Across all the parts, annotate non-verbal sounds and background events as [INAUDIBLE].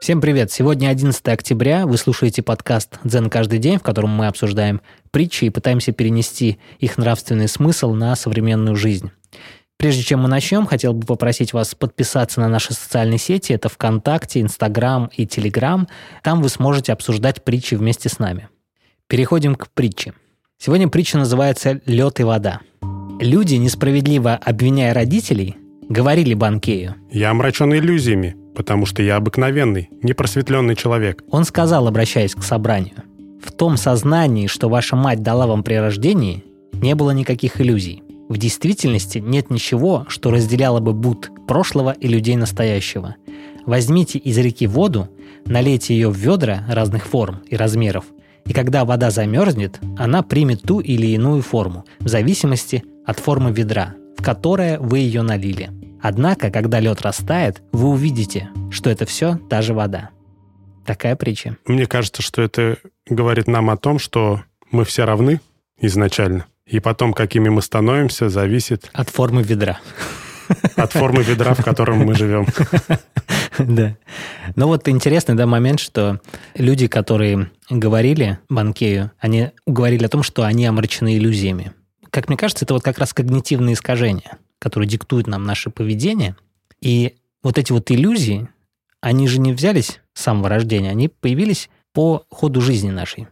Всем привет! Сегодня 11 октября. Вы слушаете подкаст «Дзен каждый день», в котором мы обсуждаем притчи и пытаемся перенести их нравственный смысл на современную жизнь. Прежде чем мы начнем, хотел бы попросить вас подписаться на наши социальные сети. Это ВКонтакте, Инстаграм и Телеграм. Там вы сможете обсуждать притчи вместе с нами. Переходим к притче. Сегодня притча называется «Лед и вода». Люди, несправедливо обвиняя родителей, говорили Банкею. «Я омрачен иллюзиями, потому что я обыкновенный, непросветленный человек». Он сказал, обращаясь к собранию, «В том сознании, что ваша мать дала вам при рождении, не было никаких иллюзий. В действительности нет ничего, что разделяло бы Буд прошлого и людей настоящего. Возьмите из реки воду, налейте ее в ведра разных форм и размеров – и когда вода замерзнет, она примет ту или иную форму, в зависимости от формы ведра, в которое вы ее налили. Однако, когда лед растает, вы увидите, что это все та же вода. Такая притча. Мне кажется, что это говорит нам о том, что мы все равны изначально. И потом, какими мы становимся, зависит... От формы ведра. От формы ведра, в котором мы живем. [LAUGHS] Да. Ну вот интересный да, момент, что люди, которые говорили Банкею, они говорили о том, что они омрачены иллюзиями. Как мне кажется, это вот как раз когнитивные искажения, которые диктуют нам наше поведение. И вот эти вот иллюзии, они же не взялись с самого рождения, они появились по ходу жизни нашей.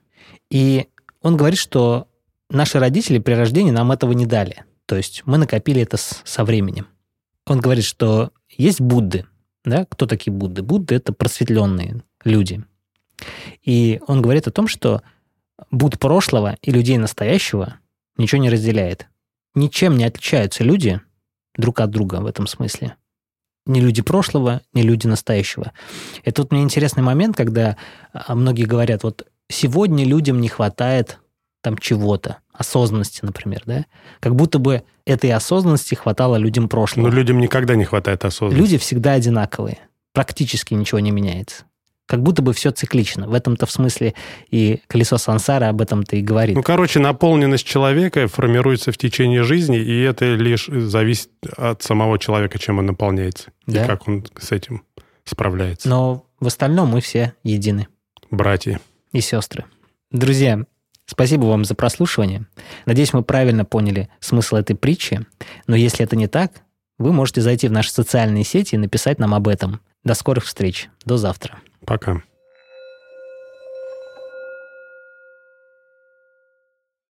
И он говорит, что наши родители при рождении нам этого не дали. То есть мы накопили это со временем. Он говорит, что есть Будды, да? Кто такие Будды? Будды – это просветленные люди. И он говорит о том, что Буд прошлого и людей настоящего ничего не разделяет. Ничем не отличаются люди друг от друга в этом смысле. Ни люди прошлого, ни люди настоящего. И тут мне интересный момент, когда а, многие говорят, вот сегодня людям не хватает там чего-то, осознанности, например, да? Как будто бы этой осознанности хватало людям прошлого. Но людям никогда не хватает осознанности. Люди всегда одинаковые. Практически ничего не меняется. Как будто бы все циклично. В этом-то в смысле и колесо сансара об этом-то и говорит. Ну, короче, наполненность человека формируется в течение жизни, и это лишь зависит от самого человека, чем он наполняется. Да? И как он с этим справляется. Но в остальном мы все едины. Братья. И сестры. Друзья, Спасибо вам за прослушивание. Надеюсь, мы правильно поняли смысл этой притчи. Но если это не так, вы можете зайти в наши социальные сети и написать нам об этом. До скорых встреч. До завтра. Пока.